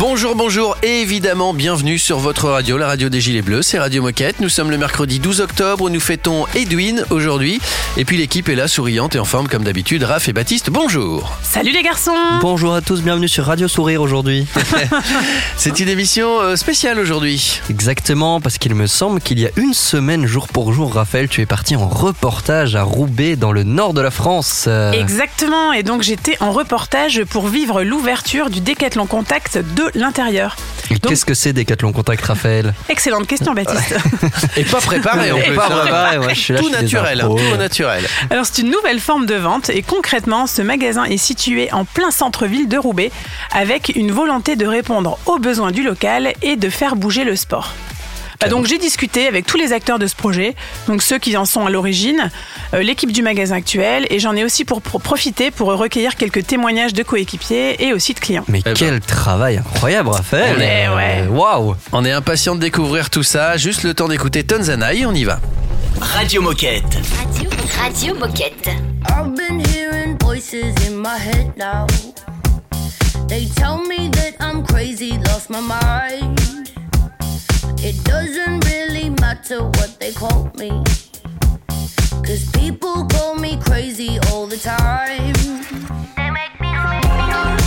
Bonjour, bonjour et évidemment bienvenue sur votre radio, la radio des Gilets Bleus, c'est Radio Moquette. Nous sommes le mercredi 12 octobre, nous fêtons Edwin aujourd'hui. Et puis l'équipe est là, souriante et en forme comme d'habitude. Raph et Baptiste, bonjour. Salut les garçons Bonjour à tous, bienvenue sur Radio Sourire aujourd'hui. c'est une émission euh, spéciale aujourd'hui. Exactement, parce qu'il me semble qu'il y a une semaine, jour pour jour, Raphaël, tu es parti en reportage à Roubaix, dans le nord de la France. Exactement, et donc j'étais en reportage pour vivre l'ouverture du Décathlon Contact de l'intérieur. Qu'est-ce que c'est Décathlon Contact, Raphaël? Excellente question, Baptiste. Et pas préparé en plus. Pas préparé, moi, je suis là, Tout je suis des naturel, hein, tout naturel. Alors c'est une nouvelle forme de vente et concrètement ce magasin est situé en plein centre-ville de Roubaix avec une volonté de répondre aux besoins du local et de faire bouger le sport. Bah, donc j'ai discuté avec tous les acteurs de ce projet, donc ceux qui en sont à l'origine, euh, l'équipe du magasin actuel et j'en ai aussi pour, pour profiter pour recueillir quelques témoignages de coéquipiers et aussi de clients. Mais ben. quel travail incroyable, Raphaël Ouais, ouais. Euh, Waouh On est impatient de découvrir tout ça, juste le temps d'écouter Tanzanaï, on y va. Radio Moquette. Radio, Radio Moquette. I've been hearing voices in my head now. They tell me that I'm crazy, lost my mind. It doesn't really matter what they call me. Cause people call me crazy all the time. They make me And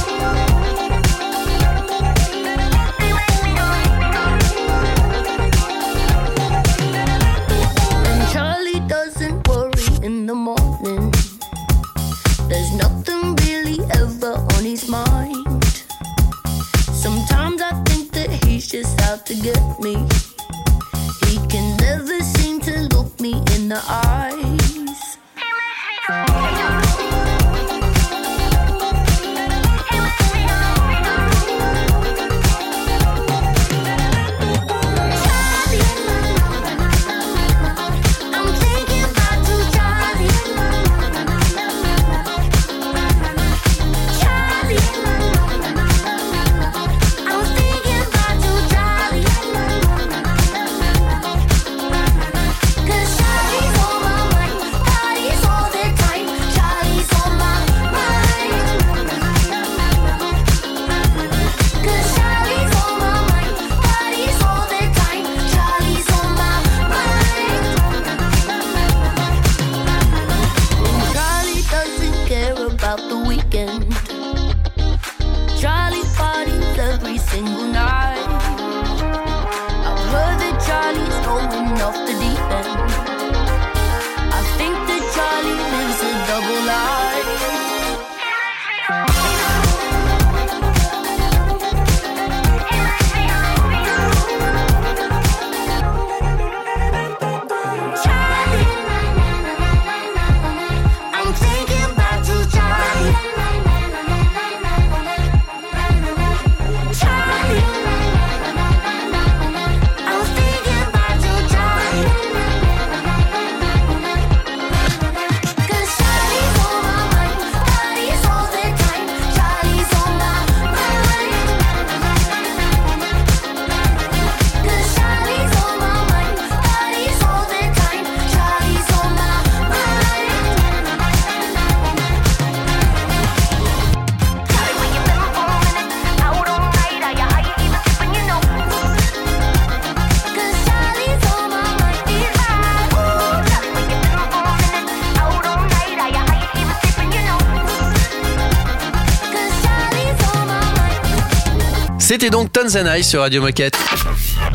C'était donc Tanzanaï sur Radio Moquette.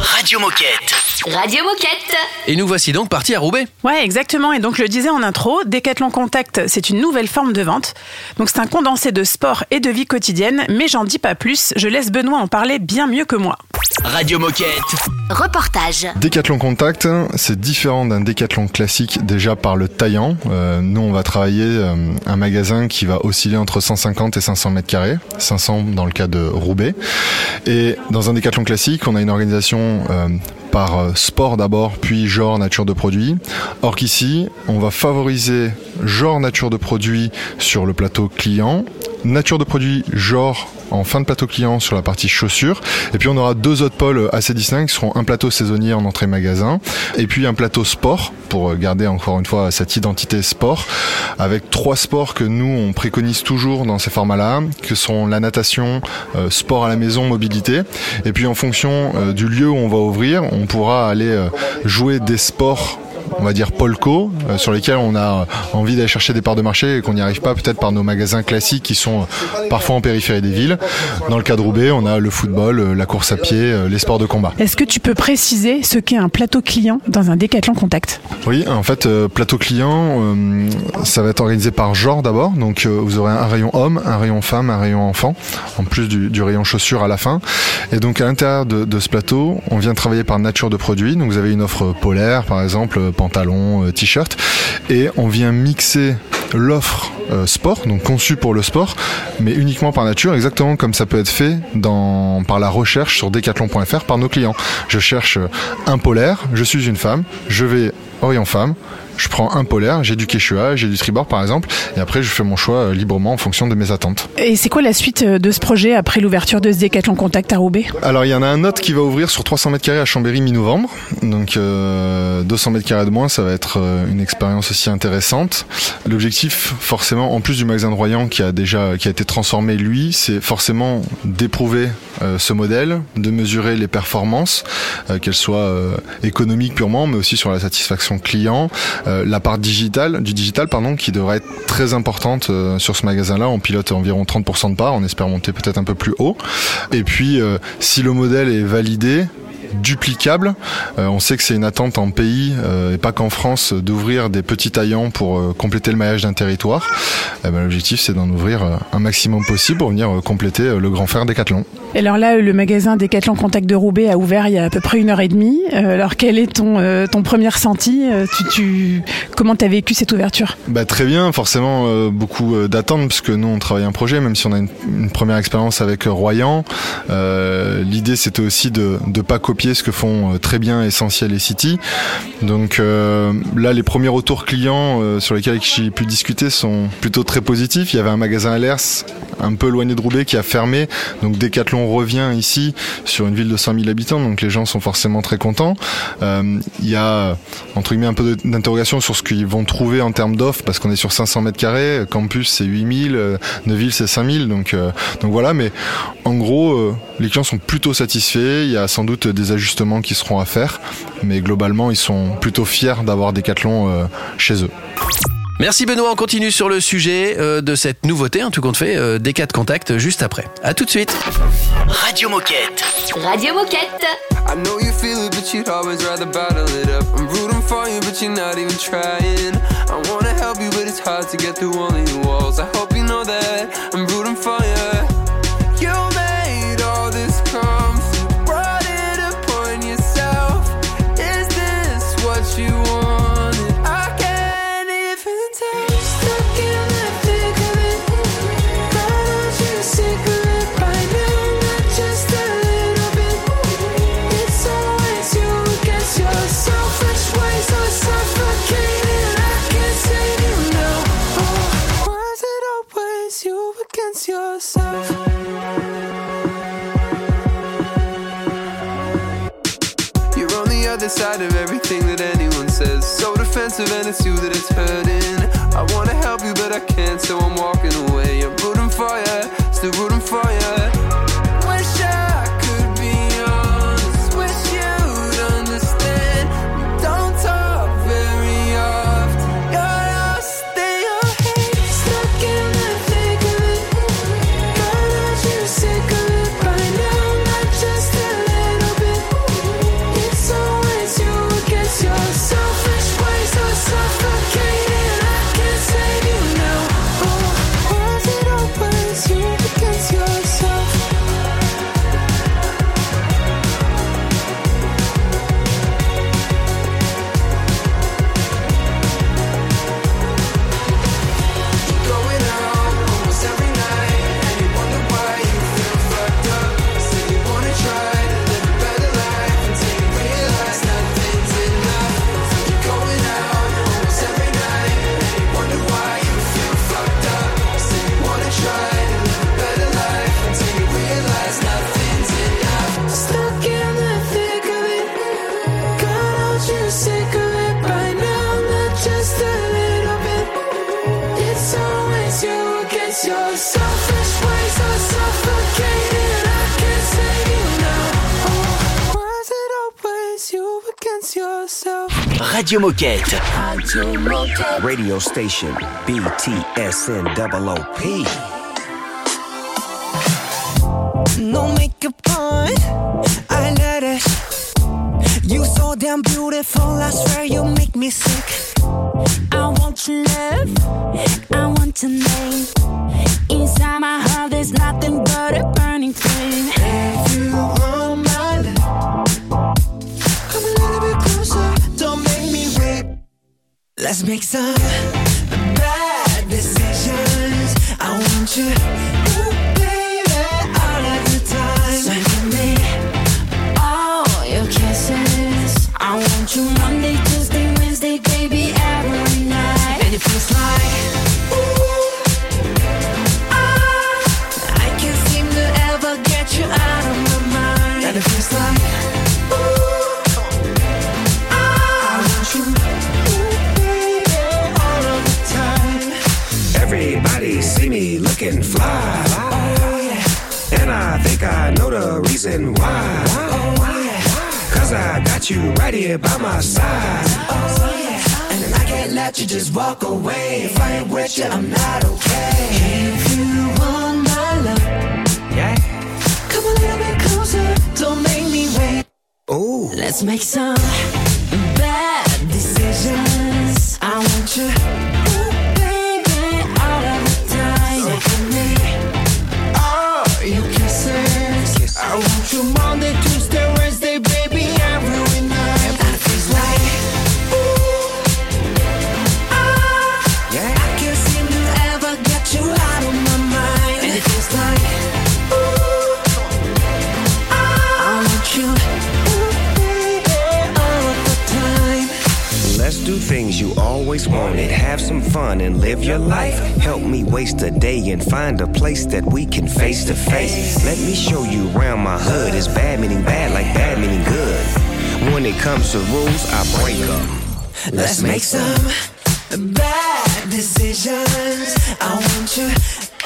Radio Moquette. Radio Moquette. Et nous voici donc partis à Roubaix. Ouais, exactement. Et donc, je le disais en intro, Décathlon Contact, c'est une nouvelle forme de vente. Donc, c'est un condensé de sport et de vie quotidienne, mais j'en dis pas plus. Je laisse Benoît en parler bien mieux que moi. Radio Moquette. Reportage. Décathlon Contact, c'est différent d'un décathlon classique déjà par le taillant. Euh, nous, on va travailler euh, un magasin qui va osciller entre 150 et 500 mètres carrés, 500 dans le cas de Roubaix. Et dans un décathlon classique, on a une organisation euh, par euh, sport d'abord, puis genre nature de produit. Or qu'ici, on va favoriser genre nature de produit sur le plateau client, nature de produit genre en fin de plateau client sur la partie chaussures. Et puis on aura deux autres pôles assez distincts qui seront un plateau saisonnier en entrée magasin et puis un plateau sport pour garder encore une fois cette identité sport avec trois sports que nous on préconise toujours dans ces formats-là, que sont la natation, euh, sport à la maison, mobilité. Et puis en fonction euh, du lieu où on va ouvrir, on pourra aller euh, jouer des sports on va dire polco, euh, sur lesquels on a envie d'aller chercher des parts de marché et qu'on n'y arrive pas peut-être par nos magasins classiques qui sont euh, parfois en périphérie des villes. Dans le cas de Roubaix, on a le football, euh, la course à pied, les sports de combat. Est-ce que tu peux préciser ce qu'est un plateau client dans un décathlon contact? Oui, en fait, plateau client, ça va être organisé par genre d'abord. Donc vous aurez un rayon homme, un rayon femme, un rayon enfant, en plus du, rayon chaussures à la fin. Et donc à l'intérieur de, de, ce plateau, on vient travailler par nature de produits. Donc vous avez une offre polaire, par exemple, pantalon, euh, t-shirt, et on vient mixer l'offre euh, sport, donc conçue pour le sport, mais uniquement par nature, exactement comme ça peut être fait par la recherche sur decathlon.fr par nos clients. Je cherche un polaire, je suis une femme, je vais Orient Femme, je prends un polaire, j'ai du Quechua, j'ai du tribord par exemple, et après je fais mon choix euh, librement en fonction de mes attentes. Et c'est quoi la suite euh, de ce projet après l'ouverture de ce Décathlon Contact à Roubaix? Alors il y en a un autre qui va ouvrir sur 300 mètres carrés à Chambéry mi-novembre, donc 200 euh, mètres carrés de moins, ça va être une expérience aussi intéressante. L'objectif, forcément, en plus du magasin de Royan qui a déjà qui a été transformé lui, c'est forcément d'éprouver ce modèle, de mesurer les performances, qu'elles soient économiques purement, mais aussi sur la satisfaction client. Euh, la part digitale, du digital pardon, qui devrait être très importante euh, sur ce magasin-là. On pilote environ 30% de part, on espère monter peut-être un peu plus haut. Et puis, euh, si le modèle est validé, duplicable. on sait que c'est une attente en pays et pas qu'en France d'ouvrir des petits taillants pour compléter le maillage d'un territoire. Eh ben, l'objectif c'est d'en ouvrir un maximum possible pour venir compléter le grand fer Décathlon. Et alors là, le magasin Decathlon Contact de Roubaix a ouvert il y a à peu près une heure et demie. Euh, alors quel est ton, euh, ton premier ressenti euh, tu, tu, Comment tu as vécu cette ouverture? Bah, Très bien, forcément beaucoup d'attentes puisque nous on travaille un projet, même si on a une, première expérience avec Royan. L'idée c'était aussi de ne pas copier ce que font très bien Essentiel et City. Donc là, les premiers retours clients sur lesquels j'ai pu discuter sont plutôt très positifs. Il y avait un magasin à un peu éloigné de Roubaix qui a fermé, donc Decathlon on revient ici sur une ville de 100 000 habitants, donc les gens sont forcément très contents. Euh, il y a entre guillemets un peu d'interrogation sur ce qu'ils vont trouver en termes d'offres, parce qu'on est sur 500 mètres carrés, campus c'est 8000, euh, Neuville c'est 5000, donc euh, donc voilà. Mais en gros, les clients sont plutôt satisfaits. Il y a sans doute des ajustements qui seront à faire, mais globalement ils sont plutôt fiers d'avoir Decathlon chez eux. Merci Benoît, on continue sur le sujet euh, de cette nouveauté, un tout compte fait, euh, des cas de contact juste après. A tout de suite. Radio Moquette. Radio Moquette. I know you feel it, but you'd always rather bottle it up. I'm rooting for you, but you're not even trying. I wanna help you, but it's hard to get through all your walls. I hope you know that I'm rooting for you. Side of everything that anyone says. So defensive, and it's you that it's hurting. I wanna help you, but I can't, so I'm walking away. I'm rooting for you, still rooting for you. Radio Moquette. Radio station BTSN OOP. Right here by my side. Oh, yeah. And I can't let you just walk away. If I ain't with you, I'm not okay. If you want my love, Yeah. come a little bit closer. Don't make me wait. Ooh. Let's make some bad decisions. I want you, always wanted. Have some fun and live your life. Help me waste a day and find a place that we can face to face. Let me show you around my hood. It's bad meaning bad, like bad meaning good. When it comes to rules, I break them. Let's make some bad decisions. I want you,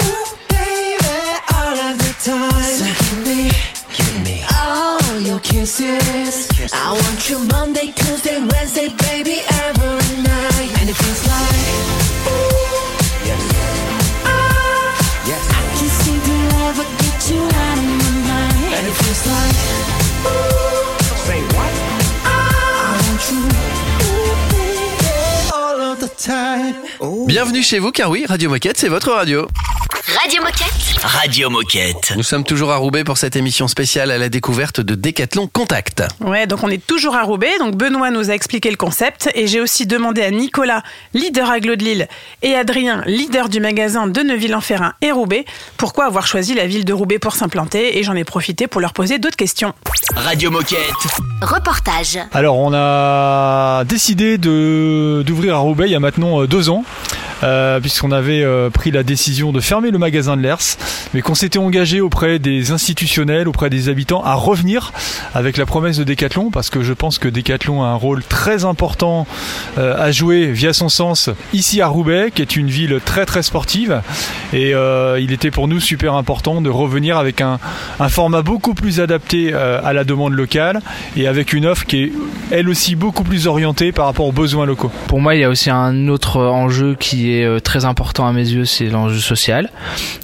ooh, baby, all of the time. So give me, Give me all your kisses. I want you Monday, Tuesday, Wednesday, baby, every night. And it feels like, ooh, yes, yes. I can't seem to ever get you out of my mind. And it feels like, ooh, Say what? I want you, ooh, baby, all of the time. Bienvenue chez vous, car oui, Radio Moquette, c'est votre radio. Radio Moquette. Radio Moquette. Nous sommes toujours à Roubaix pour cette émission spéciale à la découverte de Décathlon Contact. Ouais, donc on est toujours à Roubaix. Donc Benoît nous a expliqué le concept et j'ai aussi demandé à Nicolas, leader à de Lille, et Adrien, leader du magasin de Neuville-en-Ferrin et Roubaix, pourquoi avoir choisi la ville de Roubaix pour s'implanter et j'en ai profité pour leur poser d'autres questions. Radio Moquette. Reportage. Alors, on a décidé de d'ouvrir à Roubaix il y a maintenant euh, deux ans. Euh, puisqu'on avait euh, pris la décision de fermer le magasin de l'ERS, mais qu'on s'était engagé auprès des institutionnels, auprès des habitants, à revenir avec la promesse de Decathlon, parce que je pense que Decathlon a un rôle très important euh, à jouer via son sens ici à Roubaix, qui est une ville très très sportive, et il était pour nous super important de revenir avec un, un format beaucoup plus adapté à la demande locale et avec une offre qui est elle aussi beaucoup plus orientée par rapport aux besoins locaux. Pour moi, il y a aussi un autre enjeu qui est euh, très important à mes yeux, c'est l'enjeu social.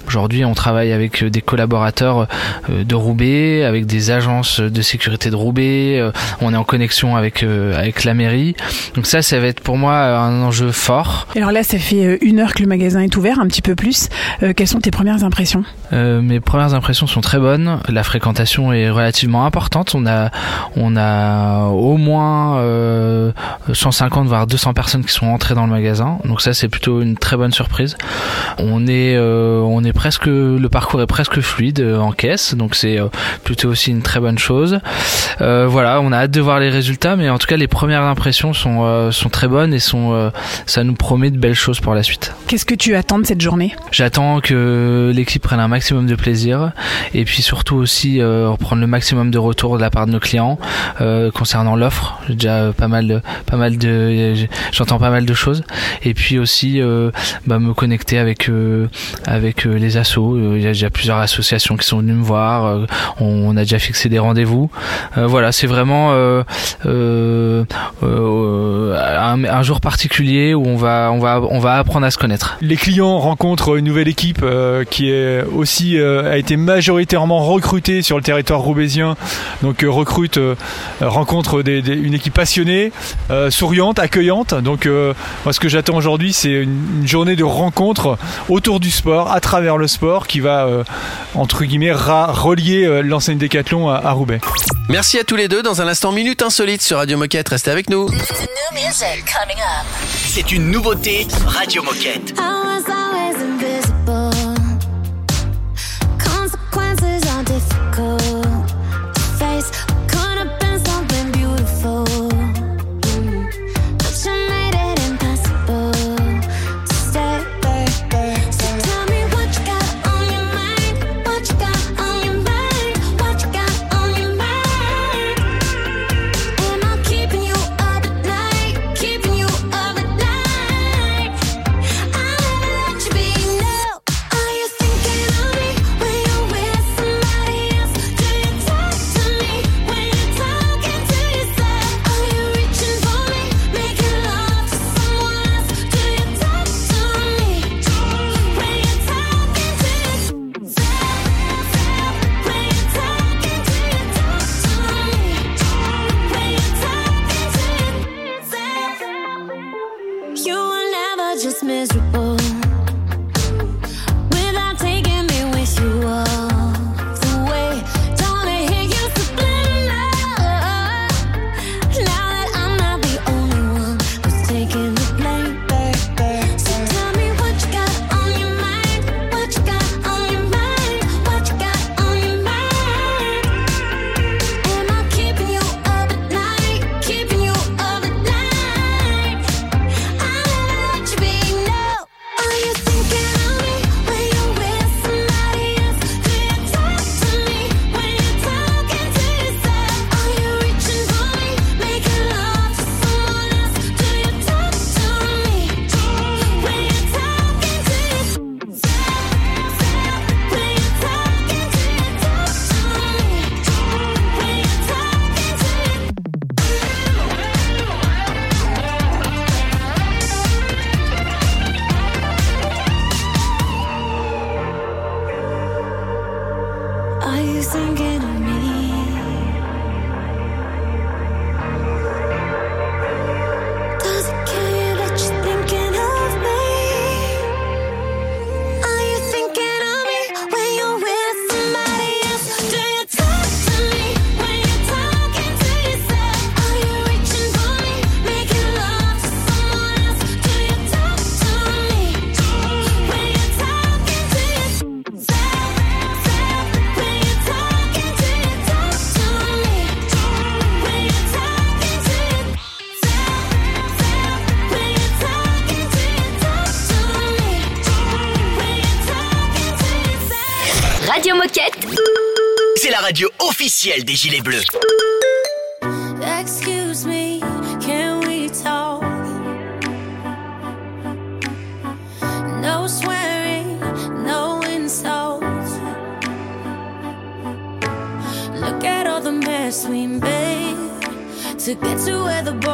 Aujourd'hui, on travaille avec euh, des collaborateurs euh, de Roubaix, avec des agences de sécurité de Roubaix, on est en connexion avec avec la mairie. Donc ça, ça va être pour moi un enjeu fort. Et alors là, ça fait une heure que le magasin est ouvert, un petit peu plus. Quelles sont tes premières impressions? Euh, mes premières impressions sont très bonnes. La fréquentation est relativement importante. On a, on a au moins euh, 150 voire 200 personnes qui sont entrées dans le magasin. Donc ça, c'est plutôt une très bonne surprise. On est, euh, on est presque, le parcours est presque fluide euh, en caisse. Donc c'est euh, plutôt aussi une très bonne chose. Voilà, on a hâte de voir les résultats, mais en tout cas, les premières impressions sont, sont très bonnes et sont, ça nous promet de belles choses pour la suite. Qu'est-ce que tu attends de cette journée? J'attends que l'équipe prenne un maximum de plaisir et puis surtout aussi reprendre le maximum de retours de la part de nos clients concernant l'offre. J'ai déjà pas mal de, pas mal de, j'entends pas mal de choses et puis aussi euh, bah, me connecter avec euh, avec euh, les assos. Il y a déjà plusieurs associations qui sont venues me voir. On, a déjà fixé des rendez-vous. voilà, c'est vraiment un, jour particulier où on va on va on va apprendre à se connaître. Les clients rencontrent une nouvelle équipe qui est aussi a été majoritairement recrutée sur le territoire roubaisien. Donc recrute rencontre une équipe passionnée, souriante, accueillante. Donc moi ce que j'attends aujourd'hui c'est une une journée de rencontre autour du sport, à travers le sport, qui va, euh, entre guillemets, relier euh, l'enseigne Décathlon à, à, Roubaix. Merci à tous les deux. Dans un instant, Minute Insolite sur Radio Moquette. Restez avec nous. C'est une nouveauté Radio Moquette. Radio Moquette. C'est la radio officielle des Gilets Bleus. Excuse me, can we talk? No swearing, no insults. Look at all the mess we made to get to where the ball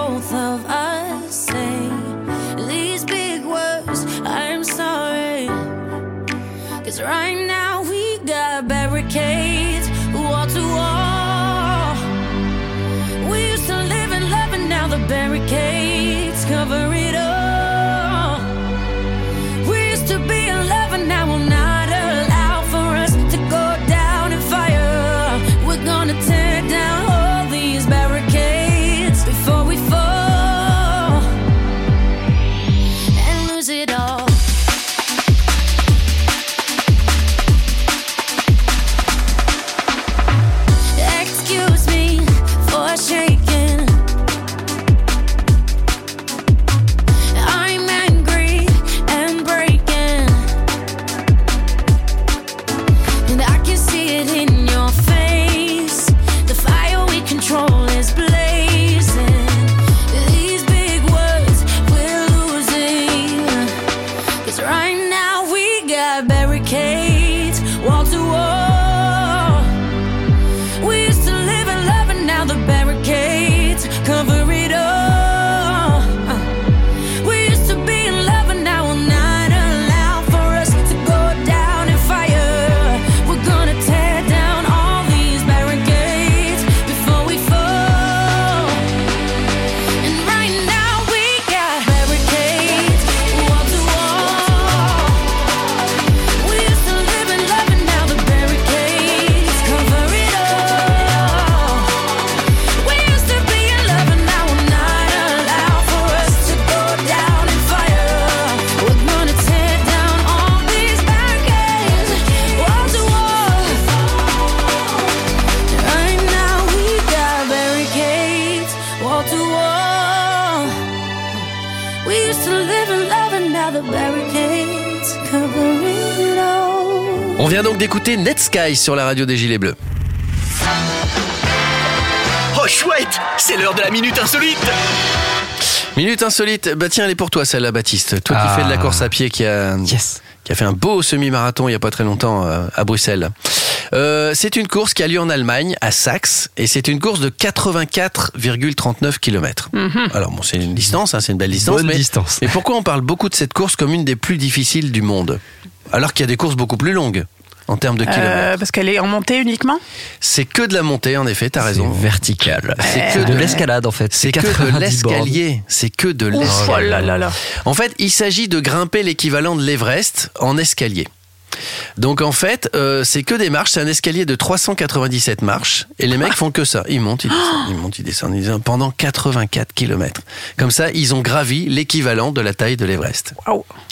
d'écouter Net Sky sur la radio des Gilets Bleus. Oh chouette, c'est l'heure de la minute insolite. Minute insolite, bah tiens, elle est pour toi celle-là, Baptiste. Toi qui Ah. fais de la course à pied, qui a, qui a fait un beau semi-marathon il y a pas très longtemps euh, à Bruxelles. Euh, c'est une course qui a lieu en Allemagne, à Saxe, et c'est une course de 84,39 km. Alors bon, c'est une distance, hein, c'est une belle distance. Bonne mais, distance. mais pourquoi on parle beaucoup de cette course comme une des plus difficiles du monde Alors qu'il y a des courses beaucoup plus longues? En termes de kilomètres. Euh, parce qu'elle est en montée uniquement? C'est que de la montée, en effet, t'as raison. vertical. C'est C'est que de l'escalade en fait. C'est que 90 de l'escalier. C'est que de l'escalier. oh là là là. En fait, il s'agit de grimper l'équivalent de l'Everest en escalier. Donc en fait, euh, c'est que des marches, c'est un escalier de 397 marches et les mecs font que ça. Ils montent, ils descendent, ils montent, ils descendent, ils descendent pendant 84 km. Comme ça, ils ont gravi l'équivalent de la taille de l'Everest.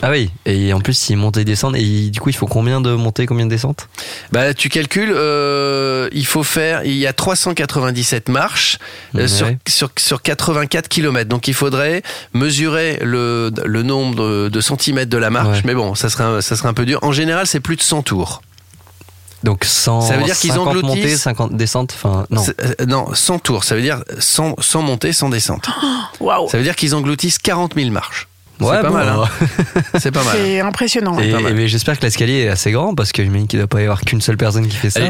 Ah oui, et en plus ils montent et descendent, et du coup il faut combien de montées, combien de descentes? Bah, tu calcules, euh, il faut faire, il y a 397 marches euh, Ouais. sur, sur, sur 84 km. Donc il faudrait mesurer le, le nombre de, de centimètres de la marche. Ouais. Mais bon, ça serait, ça serait un peu dur. En général, c'est plus de 100 tours. Donc 100, Ça veut dire qu'ils 50 engloutissent- montées, 50 descentes, enfin non. C'est- euh, non, 100 tours. Ça veut dire 100, 100 montées, 100 descentes. Waouh Ça veut dire qu'ils engloutissent 40 000 marches. Ouais, c'est pas bon, mal. hein. C'est pas mal. C'est impressionnant. Et, pas mal. mais j'espère que l'escalier est assez grand parce que j'imagine qu'il ne doit pas y avoir qu'une seule personne qui fait ça.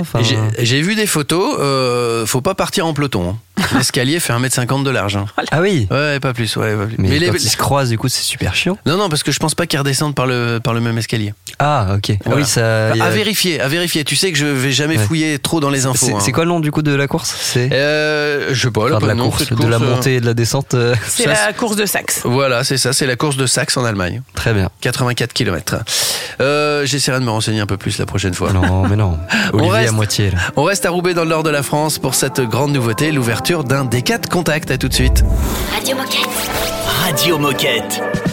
J'ai vu des photos. euh, faut pas partir en peloton. hein. L'escalier fait 1m50 de large. hein. Ah oui Ouais, pas plus. Ouais, pas plus. Mais, Mais les- quand ils se croisent, du coup, c'est super chiant. Non, non, parce que je pense pas qu'ils redescendent par le, par le même escalier. Ah, ok. Ah Voilà. oui, ça. il y a- À vérifier, à vérifier. Tu sais que je vais jamais Ouais. fouiller trop dans les infos. C'est hein. c'est quoi le nom du coup de la course? C'est euh, Je sais pas, Enfin, le de la nom, course, cette de la euh, montée et de la descente. euh, C'est Ça, la course de Saxe. Voilà, c'est ça, c'est la course de Saxe en Allemagne. Très bien. 84 km. Euh, J'essaierai de me renseigner un peu plus la prochaine fois. Non, mais non. Olivier reste- à moitié. Là. On reste à Roubaix dans le nord de la France pour cette grande nouveauté, l'ouverture d'un D4 Contact. À tout de suite. Radio Moquette. Radio Moquette.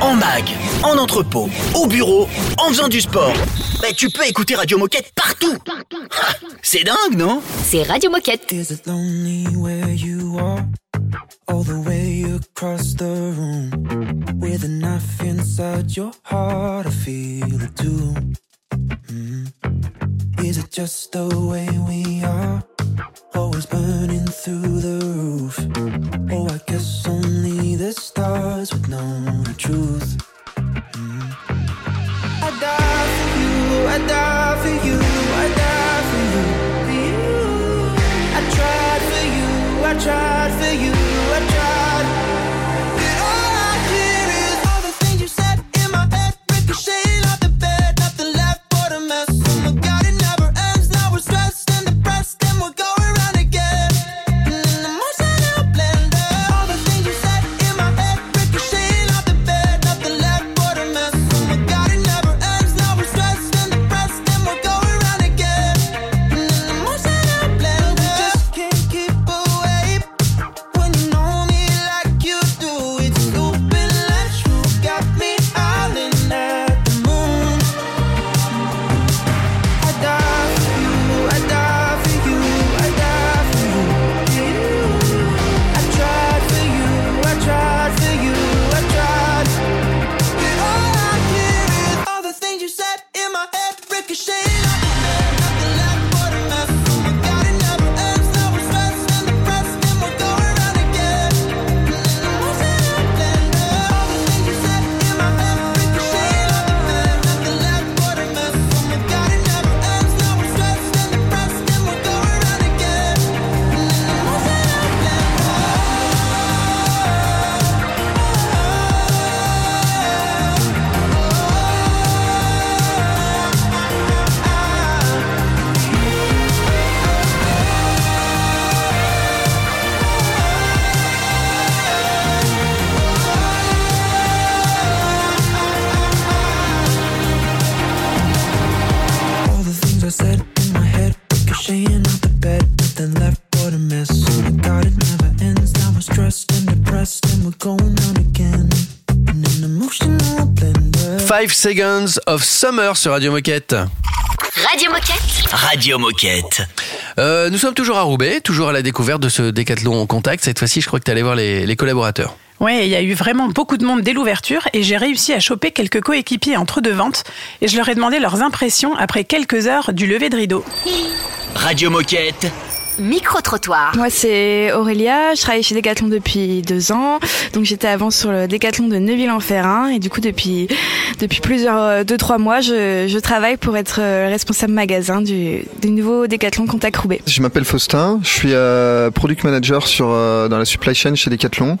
En mag, en entrepôt, au bureau, en faisant du sport. Bah, tu peux écouter Radio Moquette partout. Ah, C'est dingue, non? C'est Radio Moquette. Is it lonely where you are? All the way across the room. With a knife inside your heart, I feel it too. Mm. Is it just the way we are? Always burning through the roof. Oh, I guess only the stars with no truth. Mm. I die for you, I die for you, I die for you. I tried for you, I tried for you, 5 Seconds of Summer sur Radio Moquette. Radio Moquette. Radio Moquette. Euh, nous sommes toujours à Roubaix, toujours à la découverte de ce décathlon en contact. Cette fois-ci, je crois que tu allais voir les, les collaborateurs. Ouais, il y a eu vraiment beaucoup de monde dès l'ouverture et j'ai réussi à choper quelques coéquipiers entre deux ventes et je leur ai demandé leurs impressions après quelques heures du lever de rideau. Radio Moquette. Micro-trottoir. Moi, c'est Aurélia. Je travaille chez Decathlon depuis deux ans. Donc, j'étais avant sur le Decathlon de Neuville-en-Ferrin. Et du coup, depuis, depuis plusieurs, euh, deux, trois mois, je, je travaille pour être euh, responsable magasin du, du nouveau Decathlon Contact Roubaix. Je m'appelle Faustin, je suis euh, product manager sur, euh, dans la supply chain chez Decathlon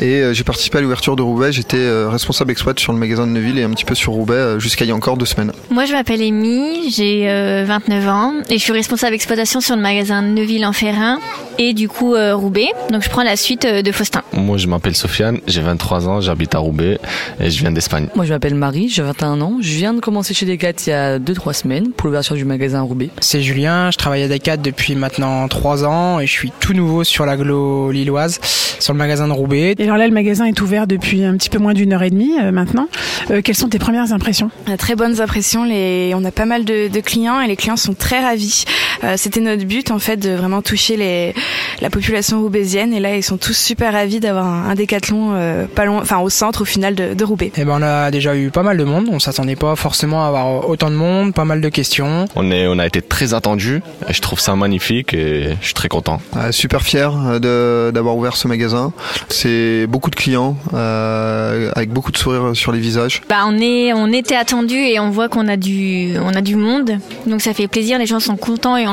et euh, j'ai participé à l'ouverture de Roubaix. J'étais euh, responsable exploit sur le magasin de Neuville et un petit peu sur Roubaix euh, jusqu'à il y a encore deux semaines. Moi, je m'appelle Amy, j'ai euh, 29 ans et je suis responsable exploitation sur le magasin Neuville-en-Ferrin et du coup euh, Roubaix. Donc, je prends la suite euh, de Faustin. Moi, je m'appelle Sofiane, j'ai 23 ans, j'habite à Roubaix et je viens d'Espagne. Moi, je m'appelle Marie, j'ai 21 ans. Je viens de commencer chez Decat il y a 2-3 semaines pour l'ouverture du magasin à Roubaix. C'est Julien, je travaille à Decat depuis maintenant 3 ans et je suis tout nouveau sur l'agglo lilloise, sur le magasin de Roubaix. Et alors là, le magasin est ouvert depuis un petit peu moins d'une heure et demie euh, maintenant. Euh, quelles sont tes premières impressions? Très bonnes impressions. Les... On a pas mal de, de clients et les clients sont très ravis. Euh, C'était notre but en fait de vraiment toucher les... la population roubaisienne et là ils sont tous super ravis d'avoir un, un décathlon euh, pas loin, enfin au centre au final de, de Roubaix. Et ben on a déjà eu pas mal de monde, on s'attendait pas forcément à avoir autant de monde, pas mal de questions. On, est, on a été très attendus, et je trouve ça magnifique et je suis très content. Euh, super fier euh, de- d'avoir ouvert ce magasin. C'est beaucoup de clients euh, avec beaucoup de sourires sur les visages. Bah, on est, on était attendu et on voit qu'on a du, on a du monde. Donc, ça fait plaisir. Les gens sont contents et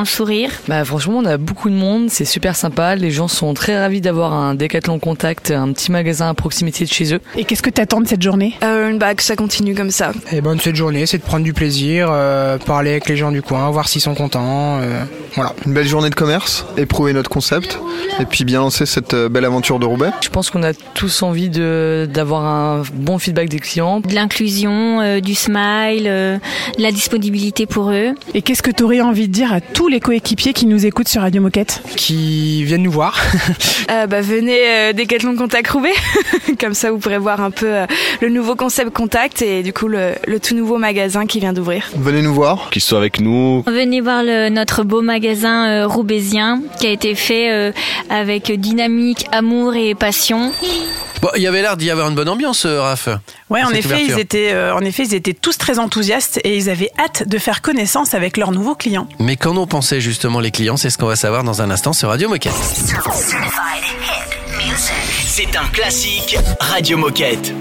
Bah, franchement, on a beaucoup de monde, c'est super sympa. Les gens sont très ravis d'avoir un Decathlon Contact, un petit magasin à proximité de chez eux. Et qu'est-ce que tu attends de cette journée? Euh, bah, Que ça continue comme ça. Et ben cette journée, c'est de prendre du plaisir, euh, parler avec les gens du coin, voir s'ils sont contents. euh, voilà. Une belle journée de commerce, éprouver notre concept et puis bien lancer cette euh, belle aventure de Roubaix. Je pense qu'on a tous envie de d'avoir un bon feedback des clients. De l'inclusion, euh, du smile, euh, de la disponibilité pour eux. Et qu'est-ce que tu aurais envie de dire à tous tous les coéquipiers qui nous écoutent sur Radio Moquette Qui viennent nous voir. euh, bah, venez euh, Decathlon Contact Roubaix. Comme ça, vous pourrez voir un peu euh, le nouveau concept Contact et du coup le, tout nouveau magasin qui vient d'ouvrir. Venez nous voir. Qu'ils soient avec nous. Venez voir notre beau magasin euh, roubaisien qui a été fait euh, avec dynamique, amour et passion. Il y avait l'air d'y avoir une bonne ambiance, Raph. Ouais, en effet, ils étaient, en effet, ils étaient tous très enthousiastes et ils avaient hâte de faire connaissance avec leurs nouveaux clients. Mais quand on pensaient justement les clients C'est ce qu'on va savoir dans un instant sur Radio Moquette. C'est un classique Radio Moquette.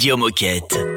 Radio Moquette.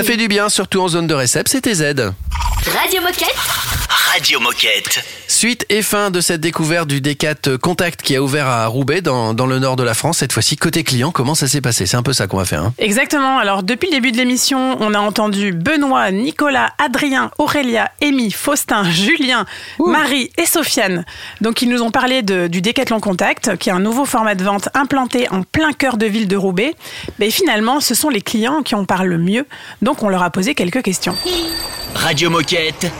Ça fait du bien, surtout en zone de récep, c'était Z. Radio Moquette. Radio Moquette. Suite et fin de cette découverte du D4 Contact qui a ouvert à Roubaix, dans, dans le nord de la France. Cette fois-ci, côté client, comment ça s'est passé? C'est un peu ça qu'on va faire. hein. Exactement. Alors, depuis le début de l'émission, on a entendu Benoît, Nicolas, Adrien, Aurélia, Amy, Faustin, Julien, Marie et Sofiane. Donc, ils nous ont parlé de- du Décathlon Contact, qui est un nouveau format de vente implanté en plein cœur de ville de Roubaix. Mais finalement, ce sont les clients qui en parlent le mieux. Donc, on leur a posé quelques questions. Radio Moquette.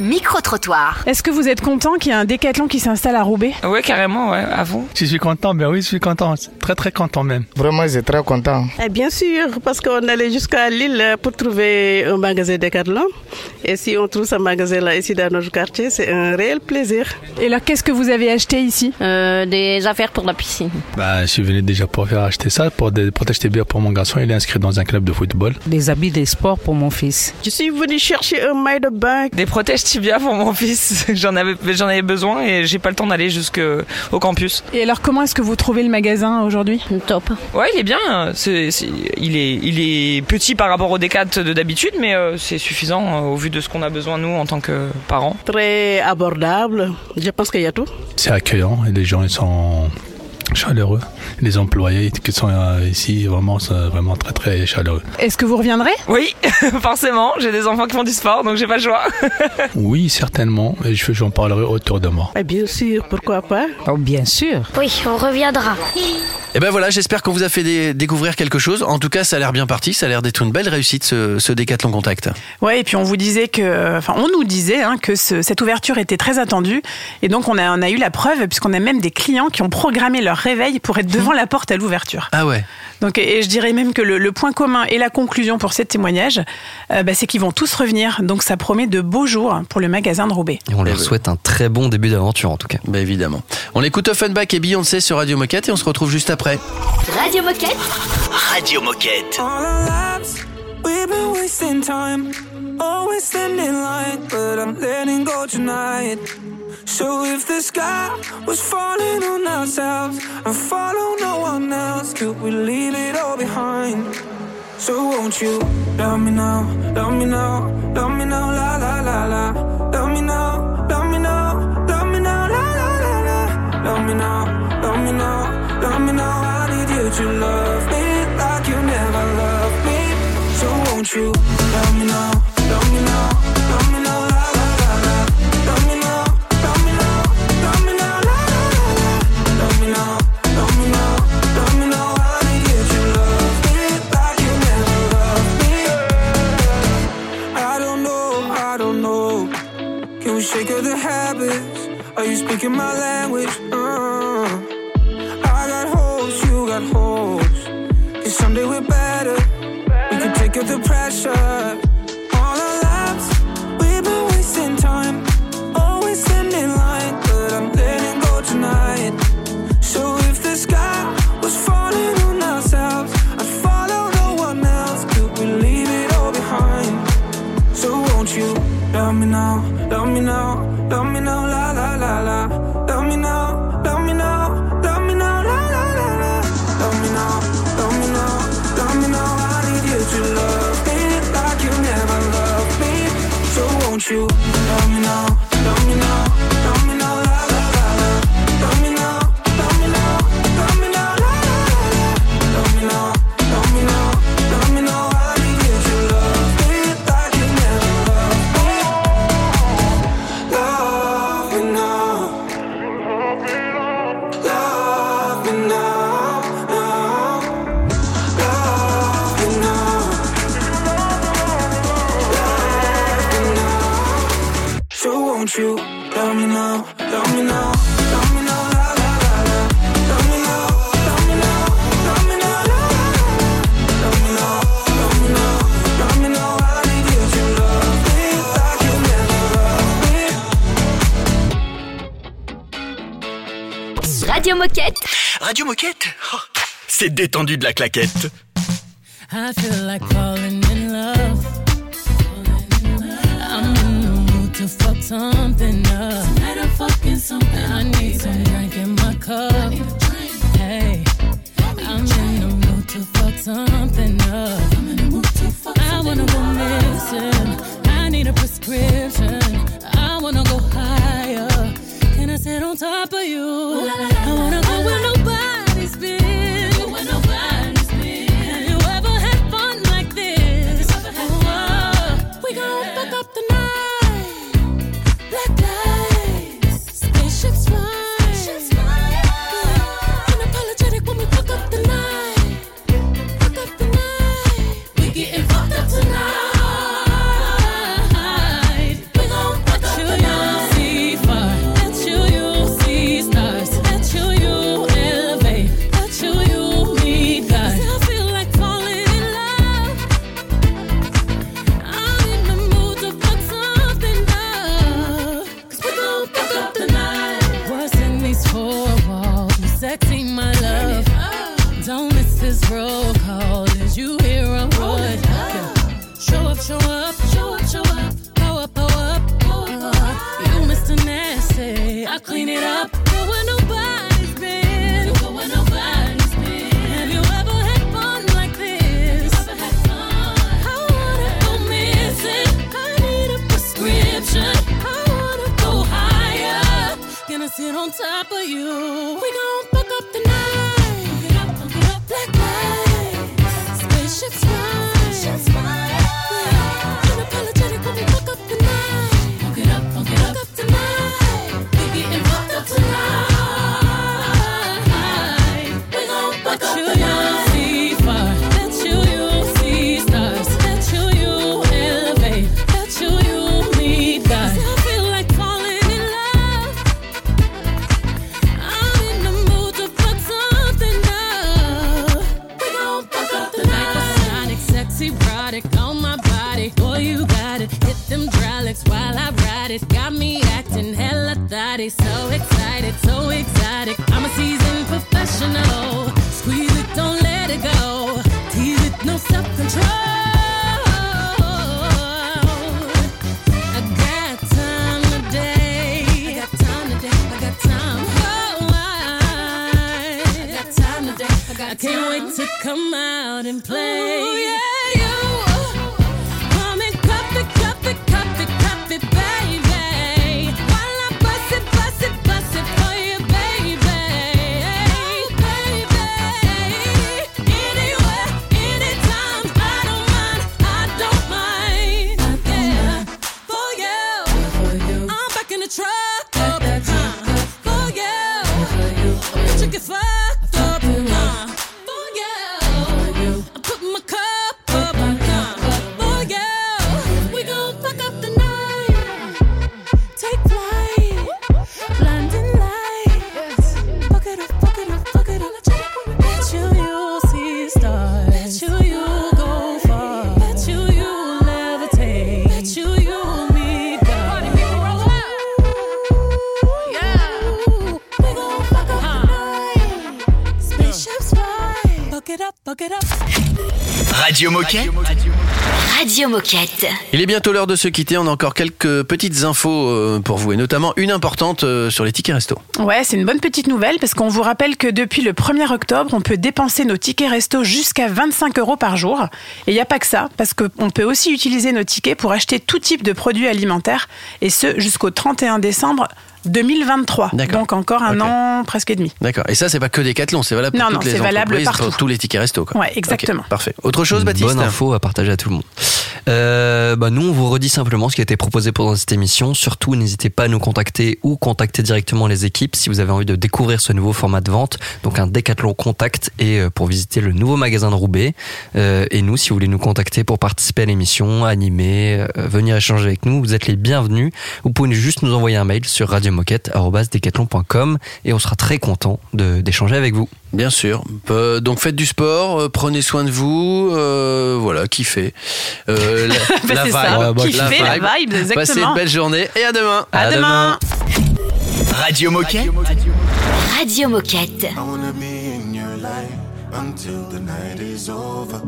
Micro-trottoir. Est-ce que vous êtes content qu'il y ait un Décathlon qui s'installe à Roubaix? Ouais, carrément, ouais, à vous. Je suis content, ben oui, je suis content, très très content même. Vraiment, j'ai très content. Eh bien sûr, parce qu'on allait jusqu'à Lille pour trouver un magasin Decathlon. Et si on trouve ce magasin-là ici dans notre quartier, c'est un réel plaisir. Et là, qu'est-ce que vous avez acheté ici? Des affaires pour la piscine. Bah, je suis venu déjà pour faire acheter ça, pour, des- acheter bien pour mon garçon, il est inscrit dans un club de football. Des habits des sports pour mon fils. Je suis venu chercher un maillot de bain. Des protèges tibia pour mon fils. J'en avais, j'en avais besoin et j'ai pas le temps d'aller jusqu'au campus. Et alors, comment est-ce que vous trouvez le magasin aujourd'hui? Top. Ouais, il est bien. C'est, c'est- il, est, il est petit par rapport au D4 de d'habitude, mais euh, c'est suffisant euh, au vu de ce qu'on a besoin nous en tant que parents. Très abordable. Je pense qu'il y a tout. C'est accueillant et les gens ils sont chaleureux. Les employés qui sont euh, ici, vraiment, sont vraiment très très chaleureux. Est-ce que vous reviendrez? Oui, forcément. J'ai des enfants qui font du sport, donc j'ai pas le choix. Oui, certainement, et je- j'en parlerai autour de moi. Eh bien sûr, pourquoi pas? Oh, bien sûr. Oui, on reviendra. Et ben voilà, j'espère qu'on vous a fait dé- découvrir quelque chose. En tout cas, ça a l'air bien parti, ça a l'air d'être une belle réussite ce, ce Décathlon Contact. Ouais, et puis on vous disait que, enfin, on nous disait hein, que ce- cette ouverture était très attendue, et donc on a, on a eu la preuve puisqu'on a même des clients qui ont programmé leur réveil pour être devant la porte à l'ouverture. Ah ouais. Donc, et et je dirais même que le, le point commun et la conclusion pour ces témoignages, euh, bah, c'est qu'ils vont tous revenir. Donc ça promet de beaux jours pour le magasin de Roubaix. Et on leur souhaite un très bon début d'aventure en tout cas. Bah évidemment. On écoute Offenbach et Beyoncé sur Radio Moquette et on se retrouve juste après. Radio Moquette. Radio Moquette. All our lives, we've been wasting time. Always standing in line, but I'm letting go tonight. So if the sky was falling on ourselves and follow no one else, could we leave it all behind? So won't you love me now, love me now, love me now, la la la la. Love me now, love me now, love me now, la la la la. Love me now, love me now, love me now. I need you to love me like you never loved me. So won't you love me now, Radio Moquette. Radio Moquette oh, C'est détendu de la claquette. I feel like falling in love. I'm in the mood to fuck something up. Tonight I'm fucking something. I need some drink in my cup. Hey, I'm in the mood to fuck something up. I'm in the mood to fuck. I wanna go missing. I need a prescription. I wanna go higher. sit on top of you. Ooh, la, la, la, I wanna go where no on top of you. We gon' Radio Moquette. Radio Moquette. Il est bientôt l'heure de se quitter. On a encore quelques petites infos euh, pour vous et notamment une importante euh, sur les tickets resto. Ouais, c'est une bonne petite nouvelle parce qu'on vous rappelle que depuis le 1er octobre, on peut dépenser nos tickets resto jusqu'à 25 euros par jour. Et il n'y a pas que ça, parce qu'on peut aussi utiliser nos tickets pour acheter tout type de produits alimentaires et ce jusqu'au 31 décembre 2023. Donc encore un an presque et demi. D'accord. Et ça, c'est pas que Decathlon, c'est valable pour Non, les c'est valable entreprises, partout. pour tous les tickets resto. Quoi. Ouais, exactement. Parfait. Autre chose, Baptiste Bonne info à partager à tout le monde. Euh, bah nous, on vous redit simplement ce qui a été proposé pendant cette émission. Surtout, n'hésitez pas à nous contacter ou contacter directement les équipes si vous avez envie de découvrir ce nouveau format de vente. Donc un Décathlon Contact et euh, pour visiter le nouveau magasin de Roubaix. Euh, et nous, si vous voulez nous contacter pour participer à l'émission, animer, euh, venir échanger avec nous, vous êtes les bienvenus. Vous pouvez juste nous envoyer un mail sur radiomoquette@decathlon.com et on sera très content de- d'échanger avec vous. Bien sûr. Euh, donc faites du sport, euh, prenez soin de vous, euh, voilà, kiffez. Euh, la, Bah, vibe, ça, la kiffez la vibe, Passez une belle journée et à demain. À demain. Radio Moquette. Radio Moquette. I wanna be in your life until the night is over.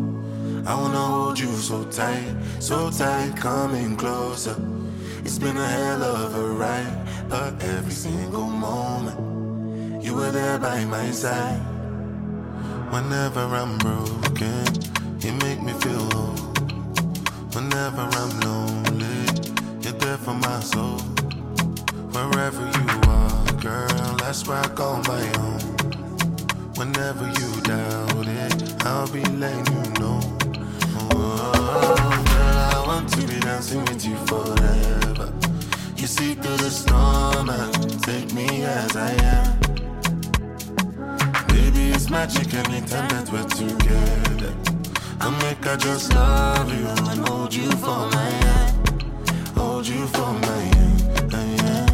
I wanna hold you so tight, so tight, coming closer. It's been a hell of a ride, but every single moment you were there by my side. Whenever I'm broken, you make me feel whole. Whenever I'm lonely, you're there for my soul. Wherever you are, girl, that's where I call my own. Whenever you doubt it, I'll be letting you know. Oh, girl, I want to be dancing with you. See through the storm and take me as I am. Baby, it's magic anytime that we're together. I make I just love you and hold you for my hand. Hold you for my hand. uh, yeah,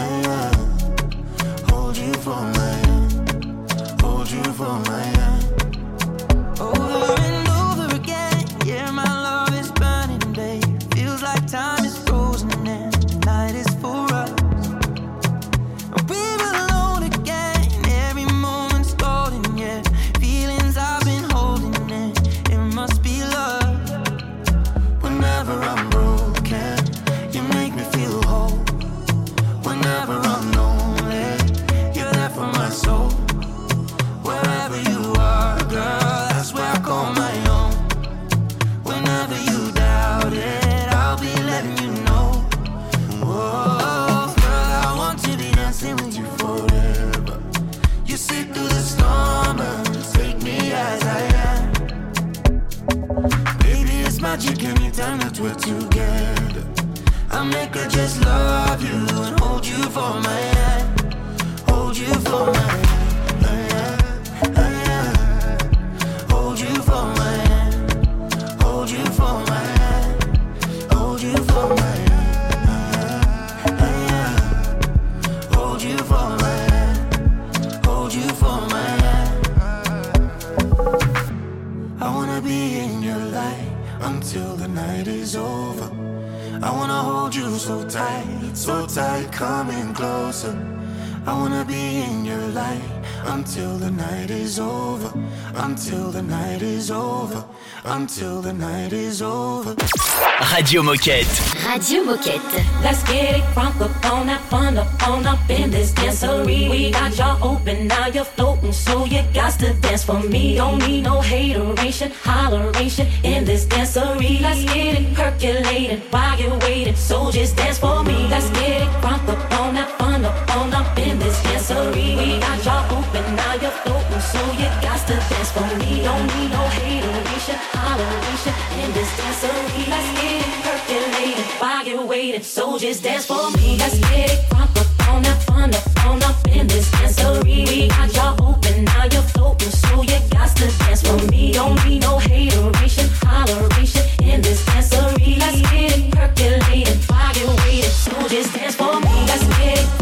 uh, yeah. Hold you for my hand. Hold you for my hand. For my hand. Hold you for my hand. Hold you for my hand. Hold you for my hand. Hold you for my hand. Hold you for my hand. Hold you for my hand. I wanna be in your light until the night is over. I wanna hold you so tight, so tight, coming closer. I wanna be in your light until the night is over. Until the night is over. Until the night is over. Radio Moquette. Radio Moquette. Let's get it crunk up on that fun up on up in this dancery. We got y'all open, now you're floating, so you got to dance for me. Don't need no hateration, holleration in this dancery. Let's get it percolated while you're waiting, so just dance for me. Let's get it crunk up on that fun up on up in this dancery. We got y'all open, now you're floating, so you got to dance for me. Don't need no hateration, holleration in this dancery. Let's get it percolated you're waiting, so just dance for me. Let's get it crunk up on that fun up on up in this dancery. We got y'all open, now you're floating, so you got to dance for me. Don't need no hateration, holleration in this dancery. Let's get it percolated you're waiting, so just dance for me. Let's get it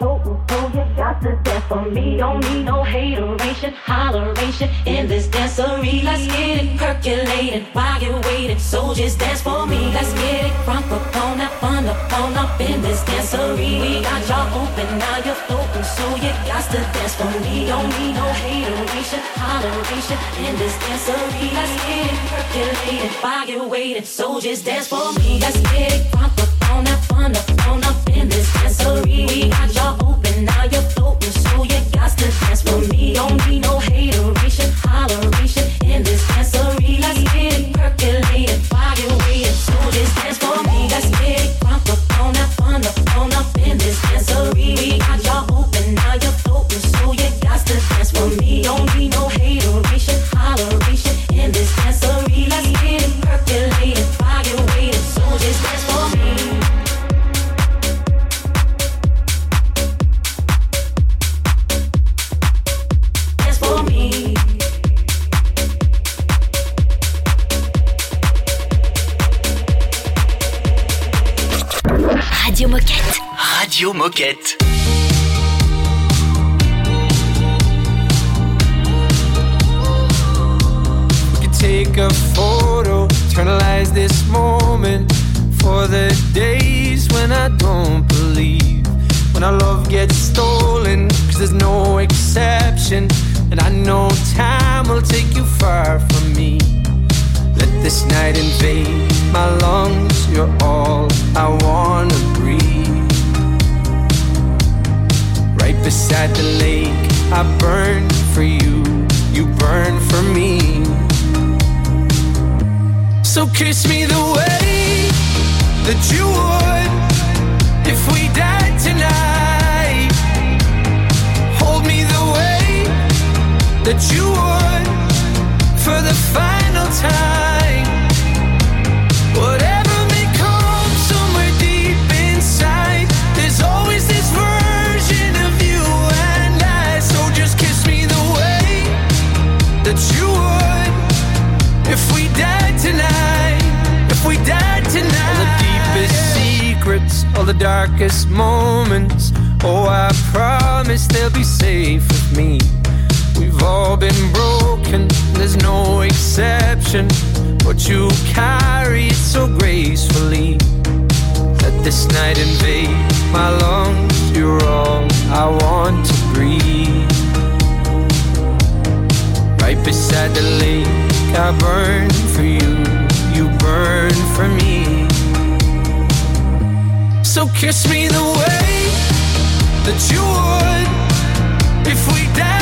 you're so you got to dance for me. Don't need no hateration, holleration in this dancery. Let's get it percolated while you waiting. So just dance for me. Let's get it crunk up on up on up on up in this dancery. We got y'all open, now you're floating, so you got to dance for me. Don't need no hateration, holleration in this dancery. Let's get it percolated while you waiting. So just dance for me. Let's get it crunk don't be no hateration, holler. Oh, I promise they'll be safe with me. We've all been broken, there's no exception. But you carry it so gracefully. Let this night invade my lungs. You're all I want to breathe. Right beside the lake, I burn for you. You burn for me. So kiss me the way that you would if we danced.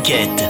Moquette.